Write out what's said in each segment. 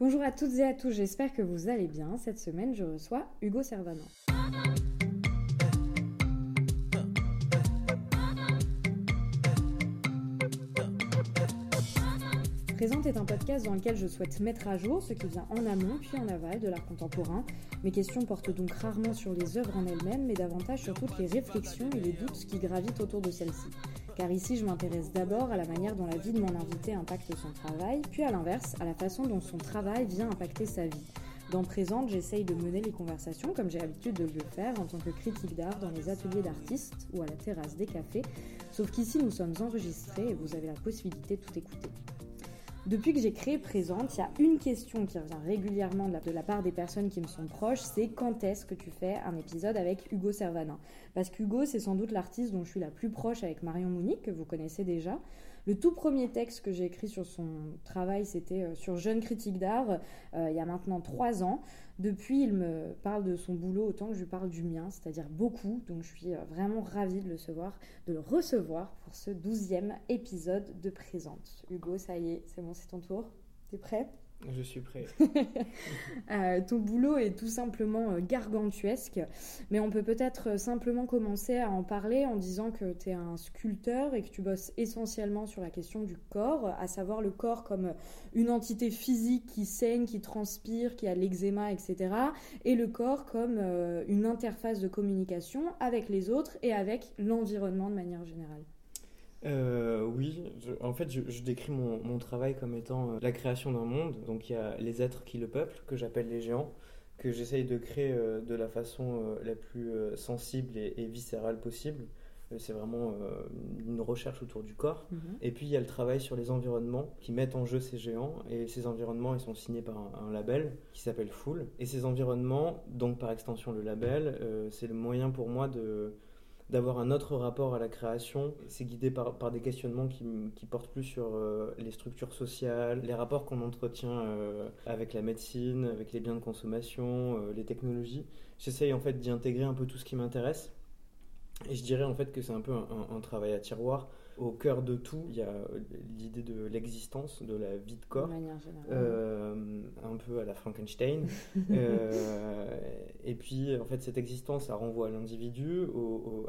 Bonjour à toutes et à tous, j'espère que vous allez bien. Cette semaine, je reçois Hugo Servanan. Présente est un podcast dans lequel je souhaite mettre à jour ce qui vient en amont puis en aval de l'art contemporain. Mes questions portent donc rarement sur les œuvres en elles-mêmes, mais davantage sur toutes les réflexions et les doutes qui gravitent autour de celles-ci. Car ici, je m'intéresse d'abord à la manière dont la vie de mon invité impacte son travail, puis à l'inverse, à la façon dont son travail vient impacter sa vie. Dans Présente, j'essaye de mener les conversations comme j'ai l'habitude de le faire en tant que critique d'art dans les ateliers d'artistes ou à la terrasse des cafés, sauf qu'ici nous sommes enregistrés et vous avez la possibilité de tout écouter. Depuis que j'ai créé Présente, il y a une question qui revient régulièrement de la, part des personnes qui me sont proches, c'est quand est-ce que tu fais un épisode avec Hugo Servanin Parce qu'Hugo, c'est sans doute l'artiste dont je suis la plus proche avec Marion Mounique, que vous connaissez déjà. Le tout premier texte que j'ai écrit sur son travail, c'était euh, sur Jeune critique d'art, euh, il y a maintenant trois ans. Depuis, il me parle de son boulot autant que je lui parle du mien, c'est-à-dire beaucoup. Donc je suis euh, vraiment ravie de le recevoir, de le recevoir pour ce douzième épisode de Présente. Hugo, ça y est, c'est bon, c'est ton tour. T'es prêt? Je suis prêt. Euh, ton boulot est tout simplement euh, gargantuesque, mais on peut peut-être euh, simplement commencer à en parler en disant que tu es un sculpteur et que tu bosses essentiellement sur la question du corps, à savoir le corps comme une entité physique qui saigne, qui transpire, qui a l'eczéma, etc. Et le corps comme une interface de communication avec les autres et avec l'environnement de manière générale. Euh, oui, en fait, je, décris mon, travail comme étant euh, la création d'un monde. Donc, il y a les êtres qui le peuplent, que j'appelle les géants, que j'essaye de créer euh, de la façon la plus sensible et, viscérale possible. C'est vraiment une recherche autour du corps. Mhm. Et puis, il y a le travail sur les environnements qui mettent en jeu ces géants. Et ces environnements, ils sont signés par un, un label qui s'appelle Full. Et ces environnements, donc par extension le label, c'est le moyen pour moi de d'avoir un autre rapport à la création. C'est guidé par, des questionnements qui, qui portent plus sur euh, les structures sociales, les rapports qu'on entretient euh, avec la médecine, avec les biens de consommation, euh, les technologies. J'essaye en fait d'y intégrer un peu tout ce qui m'intéresse. Et je dirais en fait que c'est un peu un, travail à tiroir au cœur de tout, il y a l'idée de l'existence, de la vie de corps, euh, un peu à la Frankenstein. Euh, et puis, en fait, cette existence, ça renvoie à l'individu,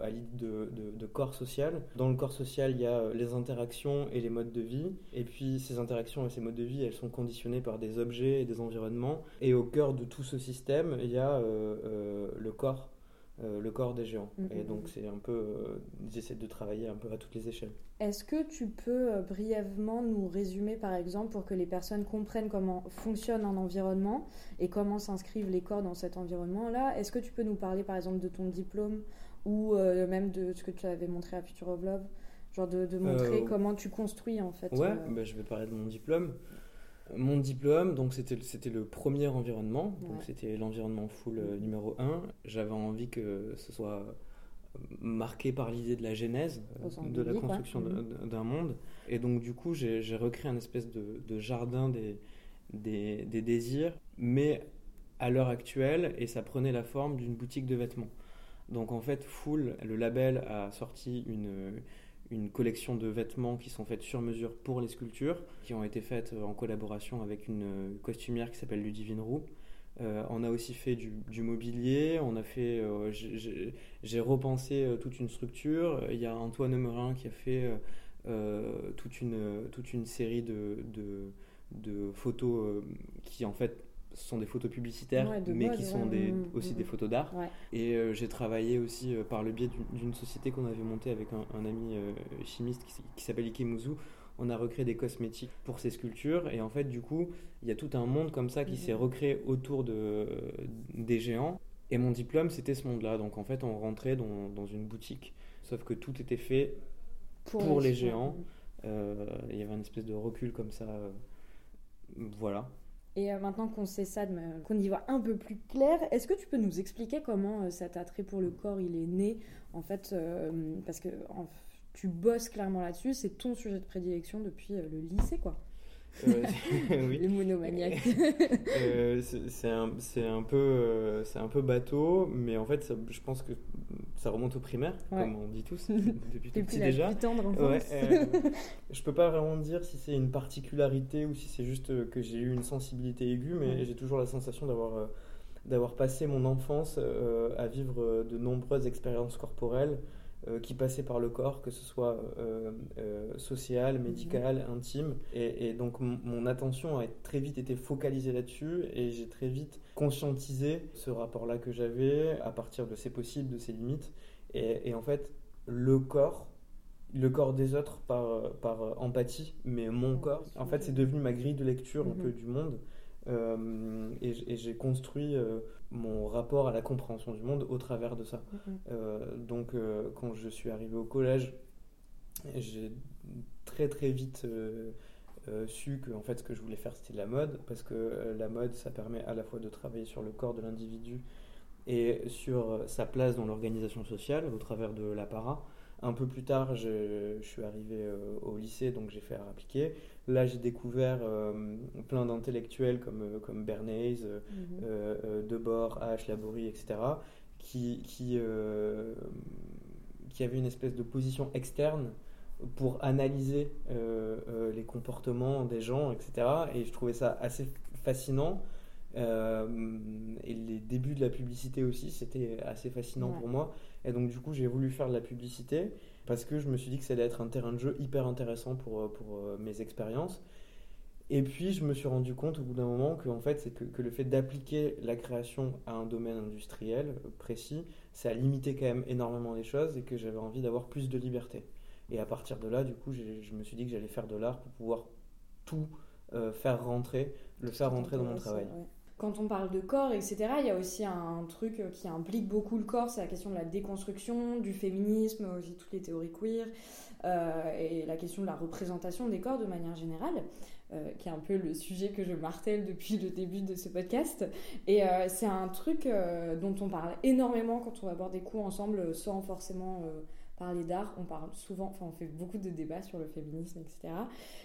à l'idée de, corps social. Dans le corps social, il y a les interactions et les modes de vie. Et puis, ces interactions et ces modes de vie, elles sont conditionnées par des objets et des environnements. Et au cœur de tout ce système, il y a euh, le corps euh, le corps des géants. Mm, et donc, c'est un peu. Euh, j'essaie de travailler un peu à toutes les échelles. Est-ce que tu peux euh, brièvement nous résumer, par exemple, pour que les personnes comprennent comment fonctionne un environnement et comment s'inscrivent les corps dans cet environnement-là? Est-ce que tu peux nous parler, par exemple, de ton diplôme ou même de ce que tu avais montré à Future of Love? Genre de, montrer comment tu construis, en fait. Ouais, bah, je vais parler de mon diplôme. Mon diplôme, donc c'était le premier environnement, donc c'était l'environnement full euh, numéro 1. J'avais envie que ce soit marqué par l'idée de la genèse, euh, de la construction mhm. d'un monde. Et donc du coup, j'ai recréé un espèce de, jardin des, des, des, désirs, mais à l'heure actuelle, et ça prenait la forme d'une boutique de vêtements. Donc en fait, Full, le label a sorti une une collection de vêtements qui sont faites sur mesure pour les sculptures, qui ont été faites en collaboration avec une costumière qui s'appelle Ludivine Roux. Euh, on a aussi fait du, mobilier, on a fait, euh, j'ai repensé euh, toute une structure. Il y a Antoine Merin qui a fait toute, une, toute une série de, de photos qui en fait ce sont des photos publicitaires, mais qui sont des, mm, aussi mm, des mm. photos d'art. Et euh, j'ai travaillé aussi euh, par le biais d'une société qu'on avait montée avec un, ami euh, chimiste qui, s'appelle Ikemuzu. On a recréé des cosmétiques pour ces sculptures. Et en fait, du coup, il y a tout un monde comme ça qui s'est recréé autour de, des géants. Et mon diplôme, c'était ce monde-là. Donc en fait, on rentrait dans, dans, une boutique. Sauf que tout était fait pour, les, géants. Il y avait une espèce de recul comme ça. voilà. Et euh, maintenant qu'on sait ça, qu'on y voit un peu plus clair, est-ce que tu peux nous expliquer comment euh, cet attrait pour le corps il est né En fait, euh, parce que tu bosses clairement là-dessus, c'est ton sujet de prédilection depuis le lycée, quoi. oui. Les monomaniaques. c'est un, un, peu, c'est un peu bateau, mais en fait, je pense que ça remonte au primaire, comme on dit tous, depuis tout petit déjà. Plus tendre ouais, euh, je peux pas vraiment dire si c'est une particularité ou si c'est juste que j'ai eu une sensibilité aiguë, mais j'ai toujours la sensation d'avoir d'avoir passé mon enfance à vivre de nombreuses expériences corporelles euh, qui passait par le corps, que ce soit euh, euh, social, mhm. médical, intime. Et, donc mon attention a très vite été focalisée là-dessus et j'ai très vite conscientisé ce rapport-là que j'avais à partir de ses possibles, de ses limites. Et, en fait, le corps, le corps des autres par, par empathie, mais mon corps, en fait, c'est devenu ma grille de lecture un mhm. peu du monde. Et j'ai construit mon rapport à la compréhension du monde au travers de ça. Mm-hmm. Euh, donc euh, quand je suis arrivé au collège, j'ai très très vite euh, su que en fait ce que je voulais faire c'était la mode parce que la mode ça permet à la fois de travailler sur le corps de l'individu et sur sa place dans l'organisation sociale au travers de l'apparat. Un peu plus tard, je, je suis arrivé au lycée, donc j'ai fait art appliqué. Là, j'ai découvert euh, plein d'intellectuels comme, euh, comme Bernays, euh, mhm. Debord, H. Laborie, etc., qui, qui, qui avaient une espèce de position externe pour analyser les comportements des gens, etc. Et je trouvais ça assez fascinant. Et les débuts de la publicité aussi, c'était assez fascinant pour moi. Et donc, du coup, j'ai voulu faire de la publicité parce que je me suis dit que ça allait être un terrain de jeu hyper intéressant pour, euh, pour euh, mes expériences. Et puis je me suis rendu compte au bout d'un moment que, en fait, c'est que, que, le fait d'appliquer la création à un domaine industriel euh, précis, ça a limité quand même énormément les choses et que j'avais envie d'avoir plus de liberté. Et à partir de là, du coup, je me suis dit que j'allais faire de l'art pour pouvoir tout faire rentrer, le faire rentrer dans mon travail quand on parle de corps, etc., il y a aussi un truc qui implique beaucoup le corps, c'est la question de la déconstruction, du féminisme, aussi toutes les théories queer, euh, et la question de la représentation des corps de manière générale, euh, qui est un peu le sujet que je martèle depuis le début de ce podcast. Et euh, c'est un truc dont on parle énormément quand on va boire des coups ensemble, sans forcément d'art, on parle souvent, enfin on fait beaucoup de débats sur le féminisme, etc.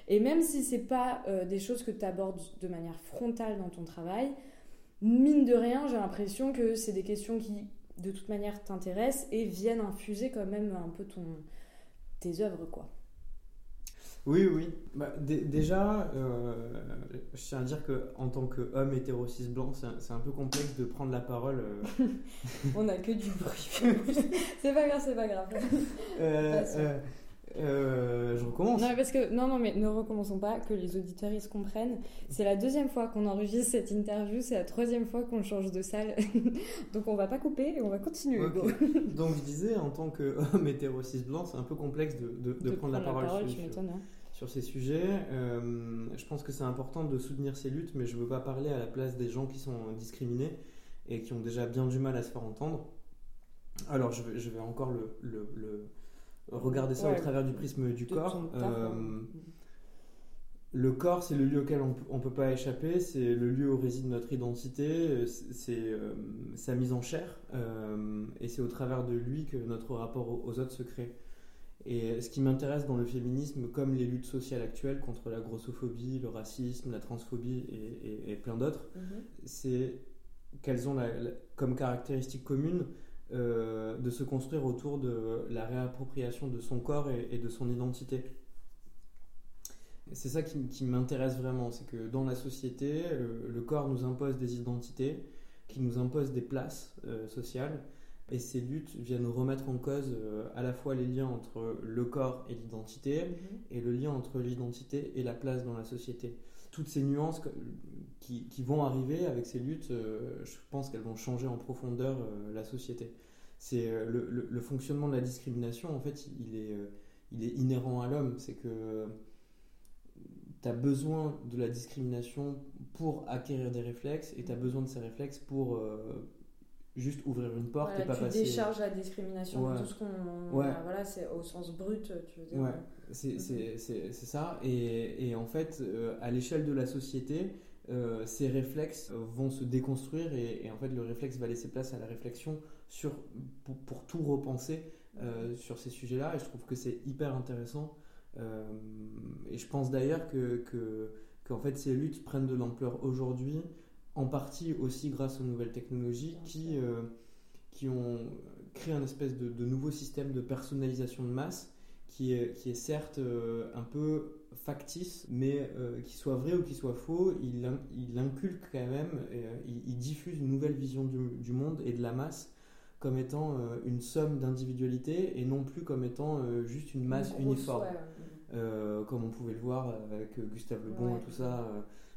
Et même si c'est pas euh, des choses que tu abordes de manière frontale dans ton travail, mine de rien, j'ai l'impression que c'est des questions qui de toute manière t'intéressent et viennent infuser quand même un peu ton tes œuvres quoi. Oui, oui. Bah, déjà, euh, je tiens à dire qu'en tant qu'homme hétéro cis blanc, c'est un, peu complexe de prendre la parole. Euh. On n'a que du bruit. c'est pas grave, c'est pas grave. Euh, je recommence. Non, parce que, non, non, mais ne recommençons pas, que les auditeurs ils se comprennent. C'est la deuxième fois qu'on enregistre cette interview, c'est la troisième fois qu'on change de salle. Donc on va pas couper et on va continuer. Donc je disais, en tant qu'homme hétéro cis blanc, c'est un peu complexe de, de, prendre, la parole. sur, hein sur ces sujets. Euh, je pense que c'est important de soutenir ces luttes, mais je veux pas parler à la place des gens qui sont discriminés et qui ont déjà bien du mal à se faire entendre. Alors, je vais, je vais encore le, le, regarder ça au travers du prisme du corps. Euh, le corps, c'est le lieu auquel on ne peut pas échapper, c'est le lieu où réside notre identité, c'est euh, sa mise en chair, et c'est au travers de lui que notre rapport aux autres se crée. Et ce qui m'intéresse dans le féminisme, comme les luttes sociales actuelles contre la grossophobie, le racisme, la transphobie et, plein d'autres, mhm. c'est qu'elles ont comme caractéristique commune euh, de se construire autour de la réappropriation de son corps et, de son identité. C'est ça qui, m'intéresse vraiment, c'est que dans la société, le, corps nous impose des identités, qui nous impose des places euh, sociales, et ces luttes viennent remettre en cause euh, à la fois les liens entre le corps et l'identité, mhm. et le lien entre l'identité et la place dans la société. Toutes ces nuances qui, qui vont arriver avec ces luttes, euh, je pense qu'elles vont changer en profondeur euh, la société. C'est le, le, fonctionnement de la discrimination, en fait, il est, il est inhérent à l'homme. C'est que tu as besoin de la discrimination pour acquérir des réflexes, et tu as besoin de ces réflexes pour juste ouvrir une porte et pas tu passer. décharges la discrimination, tout ce qu'on. Voilà, c'est au sens brut, tu veux dire. Ouais, c'est ça. Et, et, en fait, euh, à l'échelle de la société, euh, ces réflexes vont se déconstruire et, en fait, le réflexe va laisser place à la réflexion sur, pour, tout repenser euh, sur ces sujets-là. Et je trouve que c'est hyper intéressant. et je pense d'ailleurs que, que, qu'en fait, ces luttes prennent de l'ampleur aujourd'hui en partie aussi grâce aux nouvelles technologies qui, euh, qui ont créé un espèce de, de nouveau système de personnalisation de masse qui est, qui est certes euh, un peu factice, mais euh, qu'il soit vrai ou qu'il soit faux, il, il inculque quand même, euh, il, diffuse une nouvelle vision du, du, monde et de la masse comme étant une somme d'individualité et non plus comme étant juste une masse uniforme. comme on pouvait le voir avec Gustave Le Bon et tout ça.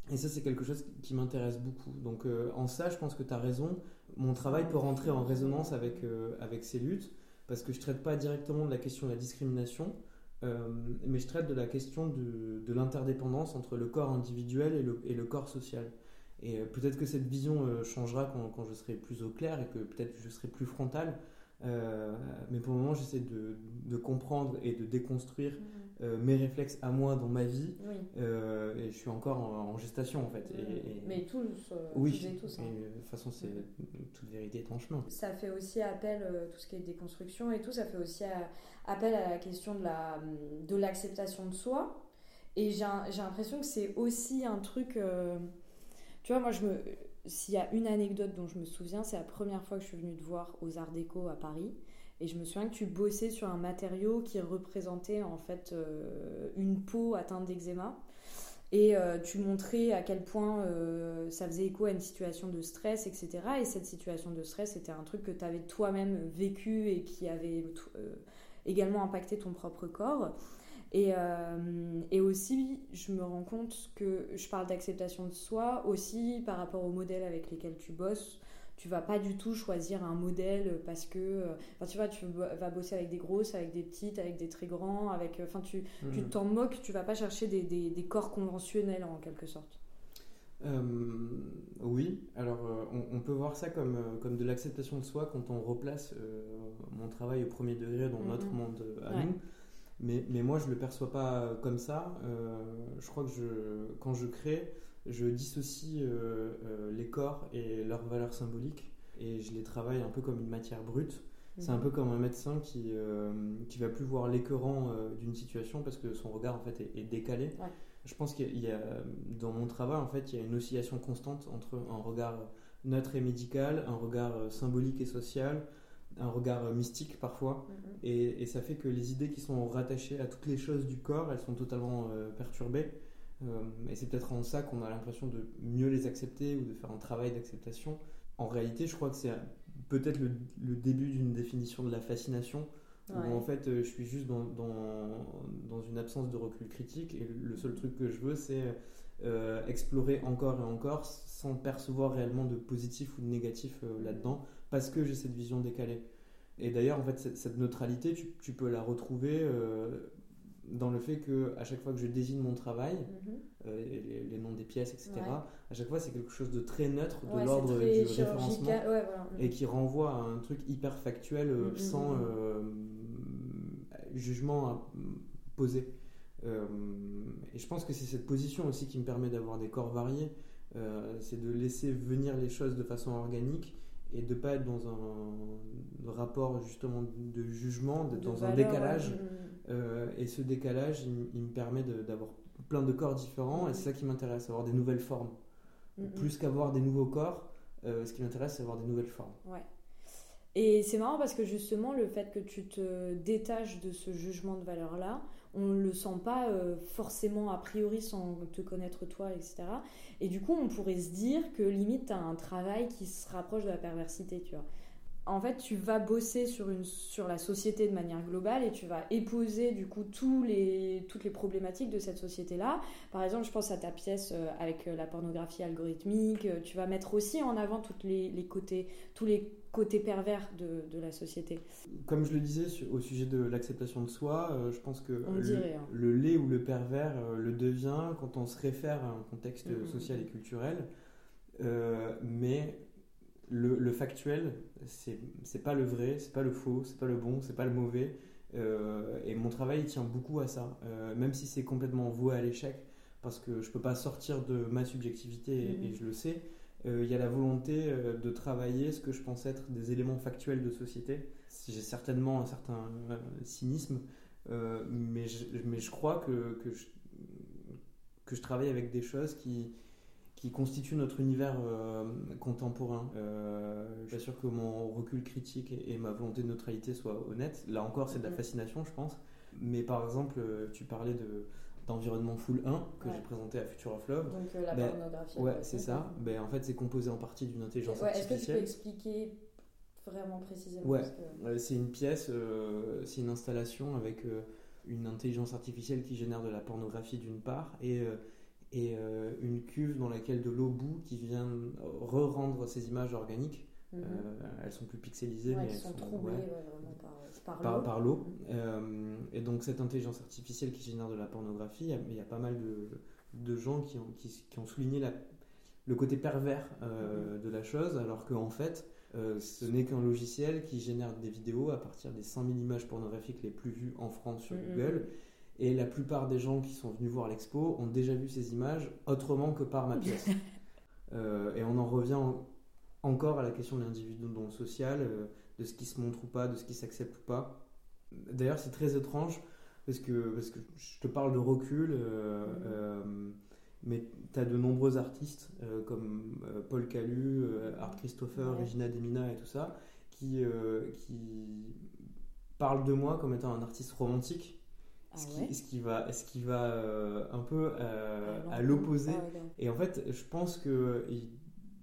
Et ça, c'est quelque chose qui m'intéresse beaucoup. Donc, en ça, je pense que tu as raison. Mon travail peut rentrer en résonance avec, avec ces luttes parce que je traite pas directement de la question de la discrimination, euh, mais je traite de la question de, l'interdépendance entre le corps individuel et le, et le corps social. Et euh, peut-être que cette vision euh, changera quand, quand, je serai plus au clair et que peut-être je serai plus frontal. Euh, mais pour le moment, j'essaie de, de, comprendre et de déconstruire mmh. euh, mes réflexes à moi dans ma vie. Oui. Euh, et je suis encore en, en gestation en fait. Et, et... Mais tous, oui, tous et tous. Hein. Et, de toute façon, c'est mmh. toute vérité est en chemin. Ça fait aussi appel, tout ce qui est déconstruction et tout, ça fait aussi appel à la question de l'acceptation de, de soi. Et j'ai l'impression que c'est aussi un truc. tu vois, moi, je me s'il y a une anecdote dont je me souviens, c'est la première fois que je suis venue te voir aux Arts Déco à Paris. Et je me souviens que tu bossais sur un matériau qui représentait en fait euh, une peau atteinte d'eczéma. Et euh, tu montrais à quel point euh, ça faisait écho à une situation de stress, etc. Et cette situation de stress, c'était un truc que tu avais toi-même vécu et qui avait également impacté ton propre corps. Et, euh, et, aussi, je me rends compte que je parle d'acceptation de soi aussi par rapport aux modèles avec lesquels tu bosses. Tu vas pas du tout choisir un modèle parce que, euh, enfin, tu vois, tu vas bosser avec des grosses, avec des petites, avec des très grands, avec, euh, enfin, tu mmh. tu t'en moques, tu vas pas chercher des, des, des, corps conventionnels en quelque sorte. Euh, oui, alors on, on, peut voir ça comme, comme de l'acceptation de soi quand on replace mon travail au premier degré dans notre monde à ouais. nous. Mais, mais, moi, je ne le perçois pas comme ça. Euh, je crois que je, quand je crée, je dissocie euh, euh, les corps et leurs valeurs symboliques et je les travaille un peu comme une matière brute. C'est un peu comme un médecin qui qui va plus voir l'écœurant d'une situation parce que son regard en fait est, est décalé. Ouais. Je pense qu'il y, y, a dans mon travail en fait il y a une oscillation constante entre un regard neutre et médical, un regard symbolique et social, un regard mystique parfois, mm -hmm. et, et, ça fait que les idées qui sont rattachées à toutes les choses du corps, elles sont totalement euh, perturbées. Euh, et c'est peut-être en ça qu'on a l'impression de mieux les accepter ou de faire un travail d'acceptation. En réalité, je crois que c'est peut-être le, le, début d'une définition de la fascination, ouais. où en fait euh, je suis juste dans, dans, dans, une absence de recul critique, et le seul truc que je veux, c'est euh, explorer encore et encore sans percevoir réellement de positif ou de négatif euh, là-dedans parce que j'ai cette vision décalée. Et d'ailleurs, en fait, cette, cette neutralité, tu, tu, peux la retrouver euh, dans le fait que à chaque fois que je désigne mon travail, mm -hmm. les, les, noms des pièces, etc., ouais. à chaque fois, c'est quelque chose de très neutre, de ouais, l'ordre du référencement, ouais, voilà. et qui renvoie à un truc hyper factuel, mm -hmm. sans euh, jugement posé. Euh, et je pense que c'est cette position aussi qui me permet d'avoir des corps variés. Euh, c'est de laisser venir les choses de façon organique et de pas être dans un rapport justement de jugement, d'être dans valeur, un décalage. Ouais. Euh, et ce décalage, il, il me permet d'avoir plein de corps différents mmh. et c'est ça qui m'intéresse, avoir des nouvelles formes. Mmh. Plus qu'avoir des nouveaux corps, euh, ce qui m'intéresse, c'est avoir des nouvelles formes. Ouais. Et c'est marrant parce que justement, le fait que tu te détaches de ce jugement de valeur-là, on ne le sent pas euh, forcément a priori sans te connaître toi, etc. Et du coup, on pourrait se dire que limite, tu as un travail qui se rapproche de la perversité, tu vois. En fait, tu vas bosser sur, une, sur la société de manière globale et tu vas épouser du coup tous les, toutes les problématiques de cette société-là. Par exemple, je pense à ta pièce euh, avec euh, la pornographie algorithmique. Tu vas mettre aussi en avant toutes les, les côtés, tous les côté pervers de, de, la société. Comme je le disais au sujet de l'acceptation de soi, euh, je pense que le, dirait, hein. le, lait ou le pervers euh, le devient quand on se réfère à un contexte mmh. social et culturel. Euh, mais le, le factuel, c'est pas le vrai, c'est pas le faux, c'est pas le bon, c'est pas le mauvais. Et mon travail il tient beaucoup à ça, même si c'est complètement voué à l'échec, parce que je peux pas sortir de ma subjectivité mmh. et, et je le sais il euh, y a la volonté euh, de travailler ce que je pense être des éléments factuels de société. J'ai certainement un certain euh, cynisme, mais, je, mais je crois que, que, je, que je travaille avec des choses qui, qui constitue notre univers contemporain. je suis sûr que mon recul critique et, ma volonté de neutralité soient honnêtes. Là encore, c'est de la mm-hmm. fascination, je pense. Mais par exemple, tu parlais de d'environnement full 1 que j'ai présenté à Future of Love. Donc la ben, pornographie. Ouais, c'est ça. Ben, en fait, c'est composé en partie d'une intelligence artificielle. Est-ce que tu peux expliquer vraiment précisément Ouais, c'est une pièce, c'est une installation avec une intelligence artificielle qui génère de la pornographie d'une part et, euh, et euh, une cuve dans laquelle de l'eau bout qui vient re-rendre ces images organiques. Mhm. Euh, elles sont plus pixelisées, mais elles sont, troublées vraiment par, par, l'eau. Mhm. et donc cette intelligence artificielle qui génère de la pornographie, il y a, pas mal de, de gens qui ont, qui, qui ont souligné la, le côté pervers mhm. de la chose, alors qu'en en fait, euh, ce n'est qu'un logiciel qui génère des vidéos à partir des 100 000 images pornographiques les plus vues en France sur Google. Et la plupart des gens qui sont venus voir l'expo ont déjà vu ces images autrement que par ma pièce. Euh, et on en revient encore à la question de l'individu dans le social, euh, de ce qui se montre ou pas, de ce qui s'accepte ou pas. D'ailleurs, c'est très étrange parce que, parce que je te parle de recul mais tu as de nombreux artistes euh, comme euh, Paul Calu, euh, Art Christopher, Regina Demina et tout ça, qui, qui parlent de moi comme étant un artiste romantique. Ah ce, qui, ce, qui, va, ce qui va un peu ah à l'opposé. Ah et en fait, je pense que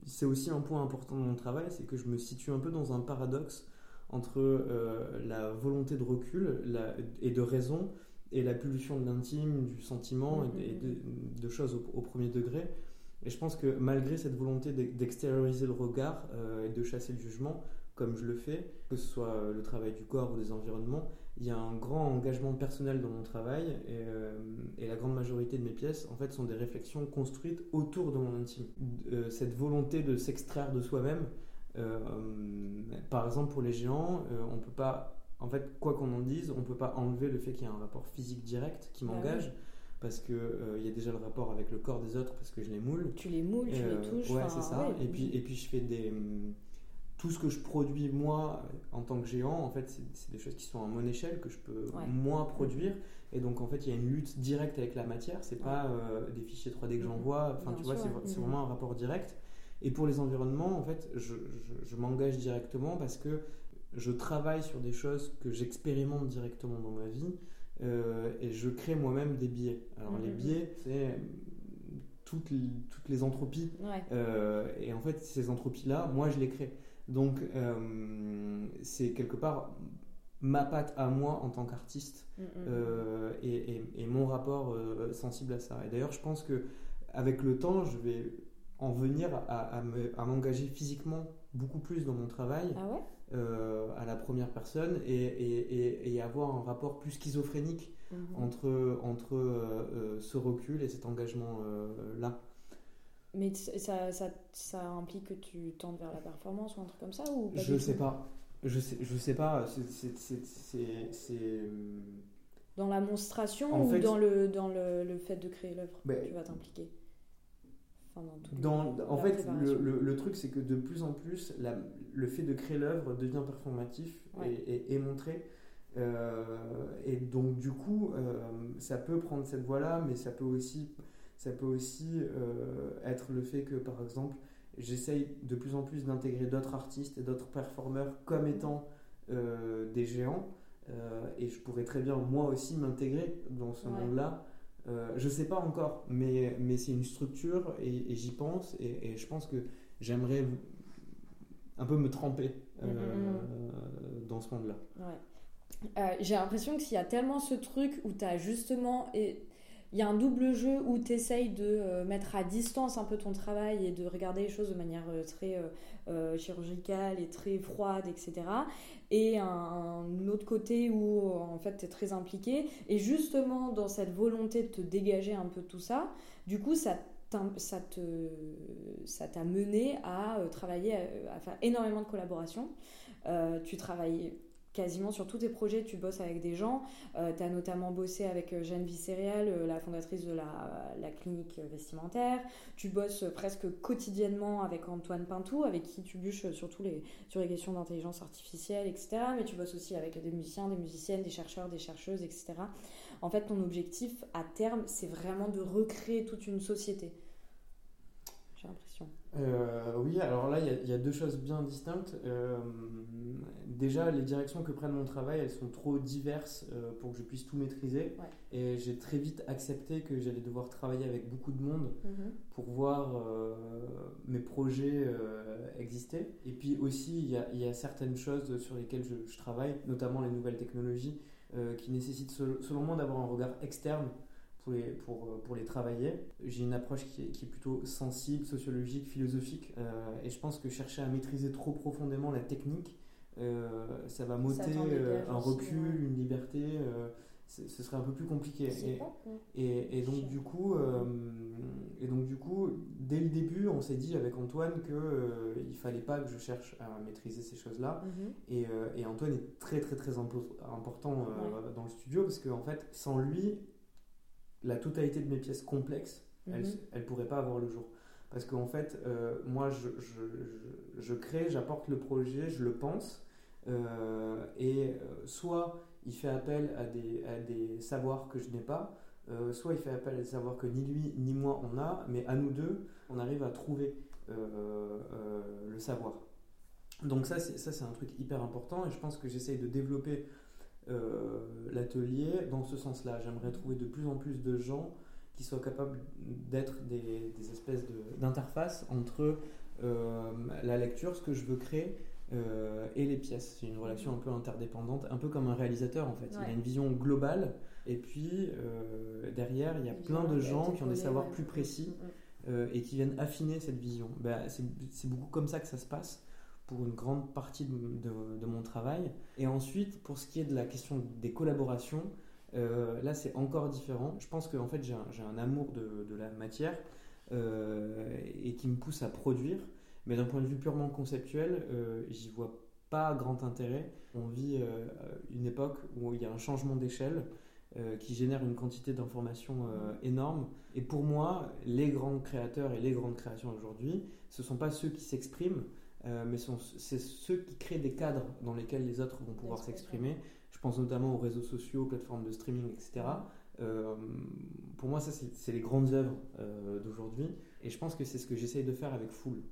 c'est aussi un point important de mon travail, c'est que je me situe un peu dans un paradoxe entre la volonté de recul et de raison et la pulsion de l'intime, du sentiment et, de, choses au, premier degré. Et je pense que malgré cette volonté d'extérioriser le regard euh, et de chasser le jugement, comme je le fais, que ce soit le travail du corps ou des environnements, il y a un grand engagement personnel dans mon travail et, euh, et la grande majorité de mes pièces, en fait, sont des réflexions construites autour de mon intime. Euh, cette volonté de s'extraire de soi-même, par exemple pour les géants, on peut pas en fait, quoi qu'on en dise, on ne peut pas enlever le fait qu'il y a un rapport physique direct qui bah m'engage. Parce qu'il euh, il y a déjà le rapport avec le corps des autres, parce que je les moule. Tu les moules, tu les euh, touches. Ouais, c'est ça. et, puis, et puis, je fais des. Tout ce que je produis moi en tant que géant, en fait, c'est des choses qui sont à mon échelle que je peux moi produire. Et donc, en fait, il y a une lutte directe avec la matière. C'est pas euh, des fichiers 3D que j'envoie. Enfin, tu vois, c'est vraiment un rapport direct. Et pour les environnements, en fait, je, je, je m'engage directement parce que je travaille sur des choses que j'expérimente directement dans ma vie euh, et je crée moi-même des biais. Alors les biais, c'est toutes, les, toutes les entropies. Euh, et en fait, ces entropies-là, moi, je les crée. Donc, euh, c'est quelque part ma patte à moi en tant qu'artiste mm-hmm. et, et, mon rapport sensible à ça. Et d'ailleurs, je pense que avec le temps, je vais en venir à, à m'engager physiquement beaucoup plus dans mon travail. Ah ouais? euh, à la première personne et, avoir un rapport plus schizophrénique mhm. entre, entre euh, euh, ce recul et cet engagement-là. Mais ça, ça, ça, implique que tu tentes vers la performance ou un truc comme ça ou Je ne sais pas. Je sais, je sais pas. C'est. Dans la monstration ou dans, le, dans le, le fait de créer l'œuvre ben, tu vas t'impliquer? Dans, en fait, le, le, truc, c'est que de plus en plus, la, le fait de créer l'œuvre devient performatif et, et, montré. Euh, et donc, du coup, euh, ça peut prendre cette voie-là, mais ça peut aussi, ça peut aussi euh, être le fait que, par exemple, j'essaye de plus en plus d'intégrer d'autres artistes et d'autres performeurs comme étant des géants. et je pourrais très bien, moi aussi, m'intégrer dans ce monde-là. Euh, je sais pas encore, mais, mais c'est une structure et, j'y pense et, je pense que j'aimerais un peu me tremper euh, mm, mm, mm. dans ce monde-là. Euh, j'ai l'impression qu'il y a tellement ce truc où tu as justement. Et il y a un double jeu où tu essayes de euh, mettre à distance un peu ton travail et de regarder les choses de manière euh, très euh, chirurgicale et très froide, etc. Et un, autre côté où en fait tu es très impliqué. Et justement, dans cette volonté de te dégager un peu tout ça, du coup, ça t'a mené à travailler à, faire énormément de collaborations tu travailles quasiment sur tous tes projets, tu bosses avec des gens. Euh, tu as notamment bossé avec euh, Jeanne Vicériel, euh, la fondatrice de la, clinique vestimentaire. Tu bosses presque quotidiennement avec Antoine Pintou, avec qui tu bûches surtout les, sur les questions d'intelligence artificielle, etc. Mais tu bosses aussi avec des musiciens, des musiciennes, des chercheurs, des chercheuses, etc. En fait, ton objectif à terme, c'est vraiment de recréer toute une société. j'ai l'impression. oui, alors là, il y, a deux choses bien distinctes. Déjà, les directions que prennent mon travail, elles sont trop diverses pour que je puisse tout maîtriser. Et j'ai très vite accepté que j'allais devoir travailler avec beaucoup de monde mhm. pour voir mes projets exister. Et puis aussi, il y a, y a, certaines choses sur lesquelles je, je travaille, notamment les nouvelles technologies. Euh, qui nécessite selon moi d'avoir un regard externe pour les, pour, euh, pour les travailler. J'ai une approche qui est, qui est, plutôt sensible, sociologique, philosophique, euh, et je pense que chercher à maîtriser trop profondément la technique, ça va m'ôter un recul, une liberté ce serait un peu plus compliqué. Et, et, donc du coup, euh, et donc du coup, dès le début, on s'est dit avec Antoine que euh, il fallait pas que je cherche à maîtriser ces choses-là. Mhm. et, euh, et, Antoine est très très très important dans le studio parce qu'en en fait, sans lui, la totalité de mes pièces complexes, elles, mhm. elles pourraient pas avoir le jour. Parce qu'en fait, moi, je, je, je, je crée, j'apporte le projet, je le pense, et soit il fait appel à des, savoirs que je n'ai pas, euh, soit il fait appel à des savoirs que ni lui ni moi on a, mais à nous deux, on arrive à trouver euh, euh, le savoir. Donc ça, c'est, un truc hyper important et je pense que j'essaye de développer l'atelier dans ce sens-là. J'aimerais trouver de plus en plus de gens qui soient capables d'être des, espèces d'interfaces entre la lecture, ce que je veux créer, euh, et les pièces. C'est une relation un peu interdépendante, un peu comme un réalisateur en fait. Il a une vision globale et puis euh, derrière il y a plein de gens qui ont des savoirs plus précis mm. Euh, et qui viennent affiner cette vision. Ben, c'est beaucoup comme ça que ça se passe pour une grande partie de, de, mon travail. Et ensuite, pour ce qui est de la question des collaborations, là c'est encore différent. Je pense que en fait j'ai un, un, amour de, de la matière et qui me pousse à produire. Mais d'un point de vue purement conceptuel, euh, j'y vois pas grand intérêt. On vit euh, une époque où il y a un changement d'échelle euh, qui génère une quantité d'informations énorme. Et pour moi, les grands créateurs et les grandes créations aujourd'hui, ce ne sont pas ceux qui s'expriment, mais c'est ceux qui créent des cadres dans lesquels les autres vont pouvoir s'exprimer. Je pense notamment aux réseaux sociaux, aux plateformes de streaming, etc. pour moi, ça, c'est les grandes œuvres d'aujourd'hui. Et je pense que c'est ce que j'essaye de faire avec Full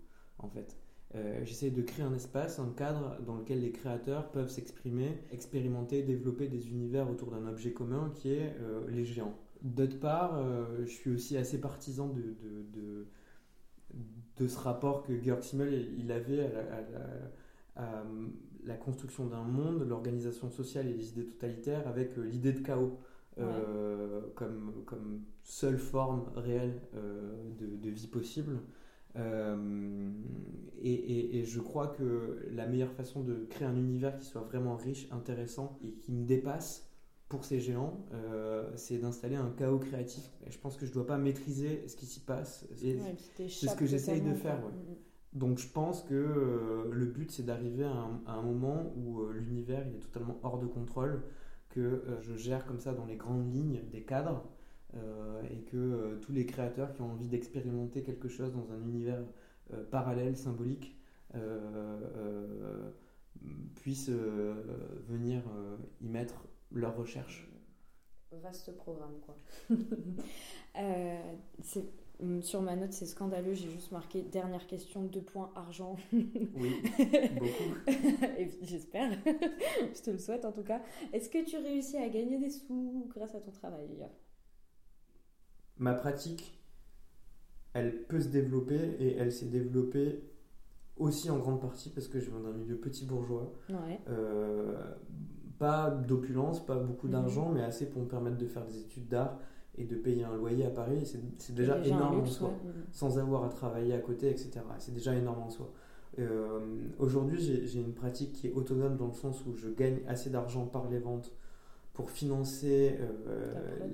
en fait. Euh, j'essaie de créer un espace, un cadre dans lequel les créateurs peuvent s'exprimer, expérimenter, développer des univers autour d'un objet commun qui est euh, les géants. D'autre part, euh, je suis aussi assez partisan de, de, de, ce rapport que Georg Simmel il avait à la, construction d'un monde, l'organisation sociale et les idées totalitaires avec l'idée de chaos. comme, comme seule forme réelle de, vie possible. Euh, et, je crois que la meilleure façon de créer un univers qui soit vraiment riche, intéressant et qui me dépasse pour ces géants, euh, c'est d'installer un chaos créatif. Et je pense que je ne dois pas maîtriser ce qui s'y passe. c'est ce que j'essaye de faire. Mm, mm. Donc je pense que euh, le but c'est d'arriver à, un moment où l'univers il est totalement hors de contrôle, que je gère comme ça dans les grandes lignes des cadres et que euh, tous les créateurs qui ont envie d'expérimenter quelque chose dans un univers euh, parallèle, symbolique, puissent venir y mettre leurs recherches. Vaste programme, quoi. Mm, sur ma note, c'est scandaleux. J'ai juste marqué dernière question, deux points argent. oui, beaucoup. J'espère. Je te le souhaite en tout cas. Est-ce que tu réussis à gagner des sous grâce à ton travail ma pratique, elle peut se développer et elle s'est développée aussi en grande partie parce que je viens d'un milieu petit bourgeois. Euh, pas d'opulence, pas beaucoup mhm. d'argent, mais assez pour me permettre de faire des études d'art et de payer un loyer à Paris. C'est déjà, énorme en soi, mhm. sans avoir à travailler à côté, etc. C'est déjà énorme en soi. Euh, aujourd'hui, j'ai une pratique qui est autonome dans le sens où je gagne assez d'argent par les ventes pour financer euh,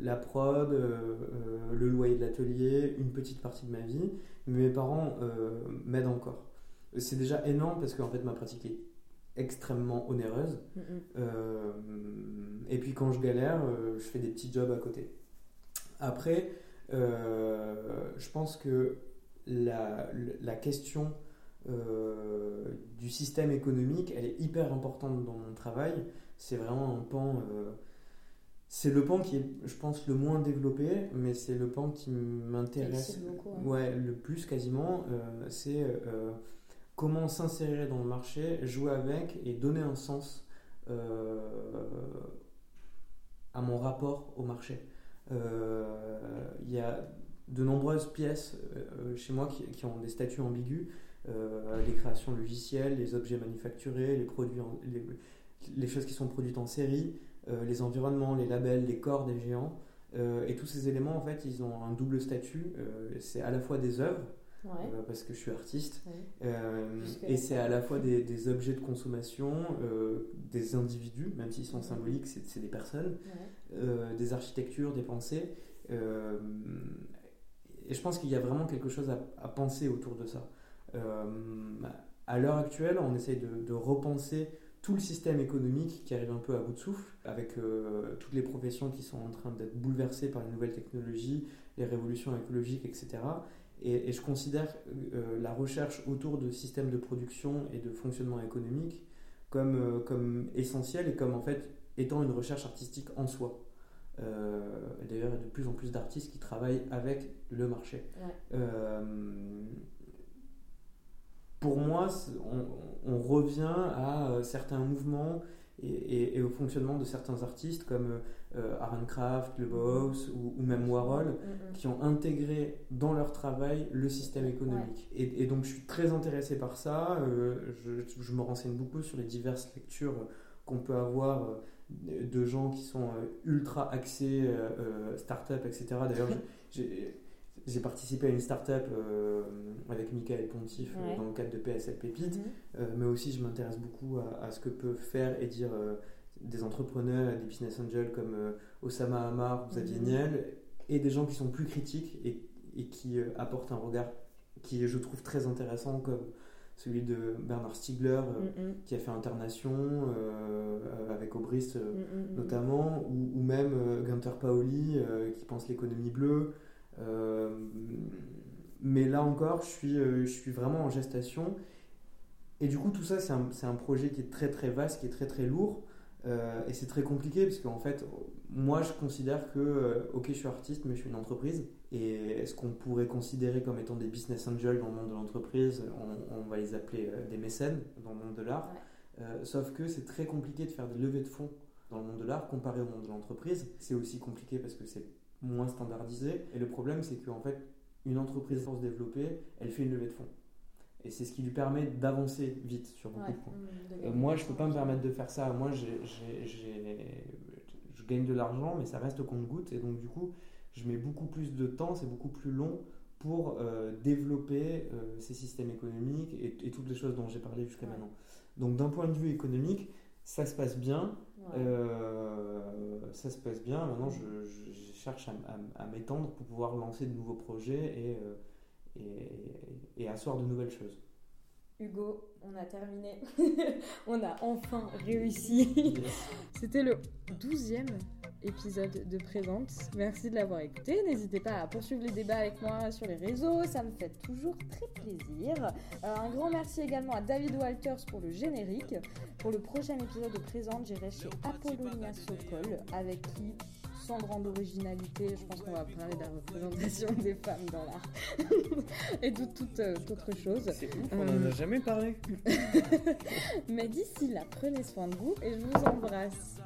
la prod, euh, euh, le loyer de l'atelier, une petite partie de ma vie. Mais mes parents euh, m'aident encore. C'est déjà énorme parce qu'en fait ma pratique est extrêmement onéreuse. et puis quand je galère, je fais des petits jobs à côté. Après, je pense que la, la question du système économique, elle est hyper importante dans mon travail. C'est vraiment un pan c'est le pan qui est, je pense, le moins développé, mais c'est le pan qui m'intéresse ouais. le plus quasiment. Euh, c'est euh, comment s'insérer dans le marché, jouer avec et donner un sens euh, à mon rapport au marché. Il y a de nombreuses pièces chez moi qui, ont des statuts ambigus. les créations logicielles, les objets manufacturés, les, produits les choses qui sont produites en série, les environnements, les labels, les corps des géants. Euh, et tous ces éléments, en fait, ils ont un double statut. Euh, c'est à la fois des œuvres, parce que je suis artiste. et c'est à la fois des, objets de consommation, des individus, même s'ils sont symboliques, c'est des personnes, des architectures, des pensées. et je pense qu'il y a vraiment quelque chose à, penser autour de ça. à l'heure actuelle, on essaye de, de repenser tout le système économique qui arrive un peu à bout de souffle, avec euh, toutes les professions qui sont en train d'être bouleversées par les nouvelles technologies, les révolutions écologiques, etc. Et, je considère euh, la recherche autour de systèmes de production et de fonctionnement économique comme, euh, comme essentielle et comme en fait étant une recherche artistique en soi. D'ailleurs, il y a de plus en plus d'artistes qui travaillent avec le marché pour moi, on, revient à euh, certains mouvements et, au fonctionnement de certains artistes comme euh, Aaron Kraft, Le Boss ou, même Warhol, mm, mm, mm. qui ont intégré dans leur travail le système économique. Et, donc je suis très intéressé par ça. Euh, je, me renseigne beaucoup sur les diverses lectures qu'on peut avoir de gens qui sont ultra axés start-up, etc. D'ailleurs, j'ai participé à une start-up euh, avec Michael Pontif euh, dans le cadre de PSL Pépite, mhm. euh, mais aussi je m'intéresse beaucoup à, ce que peuvent faire et dire des entrepreneurs, des business angels comme Osama Hamar, Xavier mhm. Niel, et des gens qui sont plus critiques et, et qui apportent un regard qui je trouve très intéressant, comme celui de Bernard Stiegler, mhm. qui a fait Internation avec Obrist notamment, ou, ou même Gunther Paoli, qui pense l'économie bleue. Euh, mais là encore, je suis, euh, je suis vraiment en gestation. Et du coup, tout ça, c'est un, un, projet qui est très très vaste, qui est très très lourd. Euh, et c'est très compliqué parce qu'en fait, moi je considère que, ok, je suis artiste, mais je suis une entreprise. Et est-ce qu'on pourrait considérer comme étant des business angels dans le monde de l'entreprise on, va les appeler des mécènes dans le monde de l'art. sauf que c'est très compliqué de faire des levées de fonds dans le monde de l'art comparé au monde de l'entreprise. C'est aussi compliqué parce que c'est moins standardisé. Et le problème, c'est qu'en fait, une entreprise pour se développer, elle fait une levée de fonds. Et c'est ce qui lui permet d'avancer vite sur beaucoup de points. Mmh, euh, moi, je ne peux pas me permettre de faire ça. Moi, je gagne de l'argent, mais ça reste au compte-goutte. Et donc, du coup, je mets beaucoup plus de temps, c'est beaucoup plus long pour euh, développer euh, ces systèmes économiques et, et, toutes les choses dont j'ai parlé jusqu'à maintenant. Donc, d'un point de vue économique, ça se passe bien. ça se passe bien. Maintenant, je cherche à, m'étendre pour pouvoir lancer de nouveaux projets et, euh, et, et, asseoir de nouvelles choses. Hugo, on a terminé. on a enfin réussi. C'était le douzième épisode de Présente. Merci de l'avoir écouté. N'hésitez pas à poursuivre les débats avec moi sur les réseaux, ça me fait toujours très plaisir. Euh, un grand merci également à David Walters pour le générique. Pour le prochain épisode de Présente, j'irai chez Apollonia Sokol, avec qui sans grande originalité. Je pense qu'on va parler de la représentation des femmes dans l'art et de toute euh, autre chose. C'est ouf, on n'en a euh, jamais parlé. Mais d'ici là, prenez soin de vous et je vous embrasse.